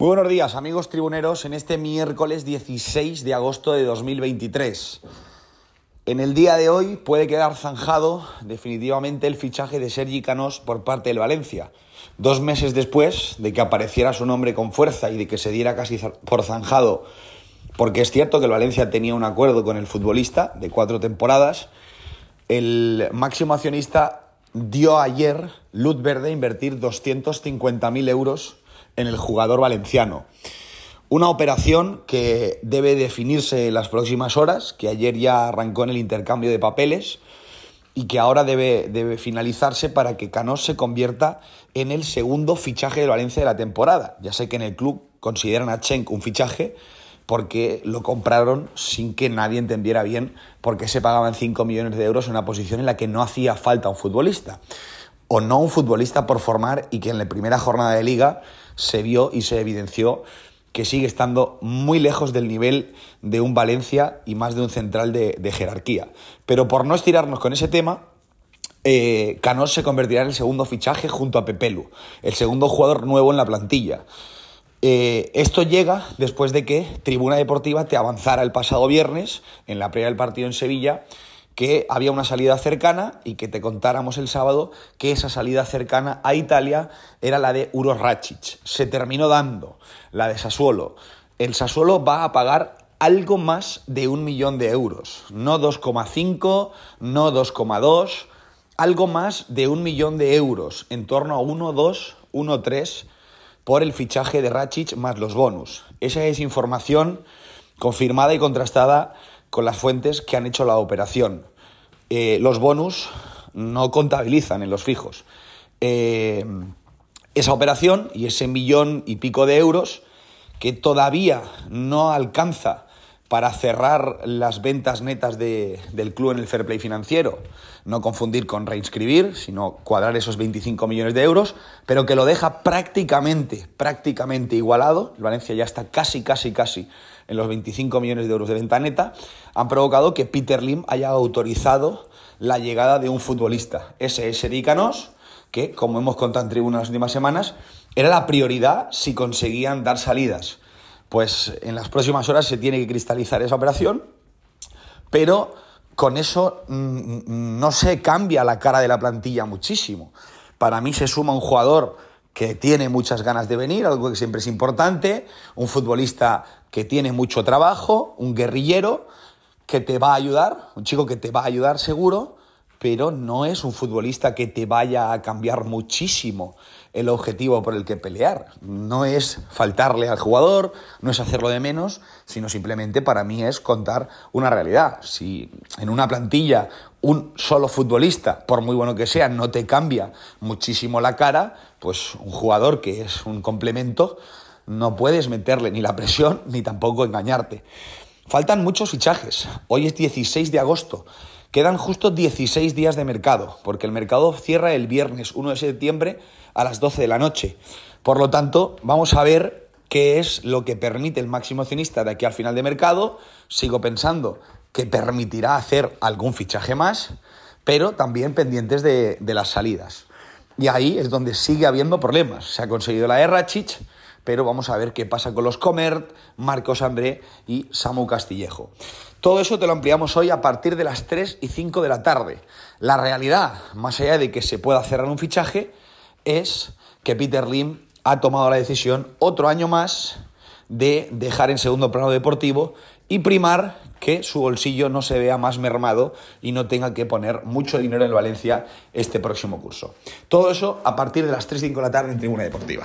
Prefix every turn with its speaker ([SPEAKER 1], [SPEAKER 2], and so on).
[SPEAKER 1] Muy buenos días, amigos tribuneros, en este miércoles 16 de agosto de 2023. En el día de hoy puede quedar zanjado definitivamente el fichaje de Sergi Canós por parte del Valencia. Dos meses después de que apareciera su nombre con fuerza y de que se diera casi por zanjado, porque es cierto que el Valencia tenía un acuerdo con el futbolista de cuatro temporadas, el máximo accionista dio ayer luz verde a invertir 250.000 euros en el jugador valenciano. Una operación que debe definirse en las próximas horas, que ayer ya arrancó en el intercambio de papeles y que ahora debe, debe finalizarse para que Canós se convierta en el segundo fichaje de Valencia de la temporada. Ya sé que en el club consideran a Chenk un fichaje porque lo compraron sin que nadie entendiera bien por qué se pagaban 5 millones de euros en una posición en la que no hacía falta un futbolista. O no un futbolista por formar y que en la primera jornada de liga se vio y se evidenció que sigue estando muy lejos del nivel de un Valencia y más de un central de, jerarquía. Pero por no estirarnos con ese tema, eh, Canós se convertirá en el segundo fichaje junto a Pepelu, el segundo jugador nuevo en la plantilla. Eh, esto llega después de que Tribuna Deportiva te avanzara el pasado viernes, en la previa del partido en Sevilla, que había una salida cercana y que te contáramos el sábado que esa salida cercana a Italia era la de Uro Racic. Se terminó dando la de Sassuolo. El Sassuolo va a pagar algo más de un millón de euros. No 2,5, no 2,2, algo más de un millón de euros. En torno a 1, 2, 1, 3 por el fichaje de Racic más los bonus. Esa es información confirmada y contrastada con las fuentes que han hecho la operación. Eh, los bonus no contabilizan en los fijos. Eh, esa operación y ese millón y pico de euros que todavía no alcanza para cerrar las ventas netas del club en el fair play financiero, no confundir con reinscribir, sino cuadrar esos 25 millones de euros, pero que lo deja prácticamente, prácticamente igualado, Valencia ya está casi, casi, casi en los 25 millones de euros de venta neta, han provocado que Peter Lim haya autorizado la llegada de un futbolista, ese es Ericanos, que, como hemos contado en tribuna las últimas semanas, era la prioridad si conseguían dar salidas. Pues en las próximas horas se tiene que cristalizar esa operación, pero con eso mm, mm, no se cambia la cara de la plantilla muchísimo. Para mí se suma un jugador que tiene muchas ganas de venir, algo que siempre es importante, un futbolista que tiene mucho trabajo, un guerrillero que te va a ayudar, un chico que te va a ayudar seguro, pero no es un futbolista que te vaya a cambiar muchísimo el objetivo por el que pelear. No es faltarle al jugador, no es hacerlo de menos, sino simplemente para mí es contar una realidad. Si en una plantilla un solo futbolista, por muy bueno que sea, no te cambia muchísimo la cara, pues un jugador que es un complemento, no puedes meterle ni la presión ni tampoco engañarte. Faltan muchos fichajes. Hoy es 16 de agosto. Quedan justo 16 días de mercado, porque el mercado cierra el viernes 1 de septiembre a las 12 de la noche. Por lo tanto, vamos a ver qué es lo que permite el máximo accionista de aquí al final de mercado. Sigo pensando que permitirá hacer algún fichaje más, pero también pendientes de, las salidas. Y ahí es donde sigue habiendo problemas. Se ha conseguido la de Rachich, pero vamos a ver qué pasa con los Comert, Marcos André y Samu Castillejo. Todo eso te lo ampliamos hoy a partir de las 3 y 5 de la tarde. La realidad, más allá de que se pueda cerrar un fichaje, es que Peter Lim ha tomado la decisión otro año más de dejar en segundo plano deportivo y primar que su bolsillo no se vea más mermado y no tenga que poner mucho dinero en Valencia este próximo curso. Todo eso a partir de las 3 y 5 de la tarde en Tribuna Deportiva.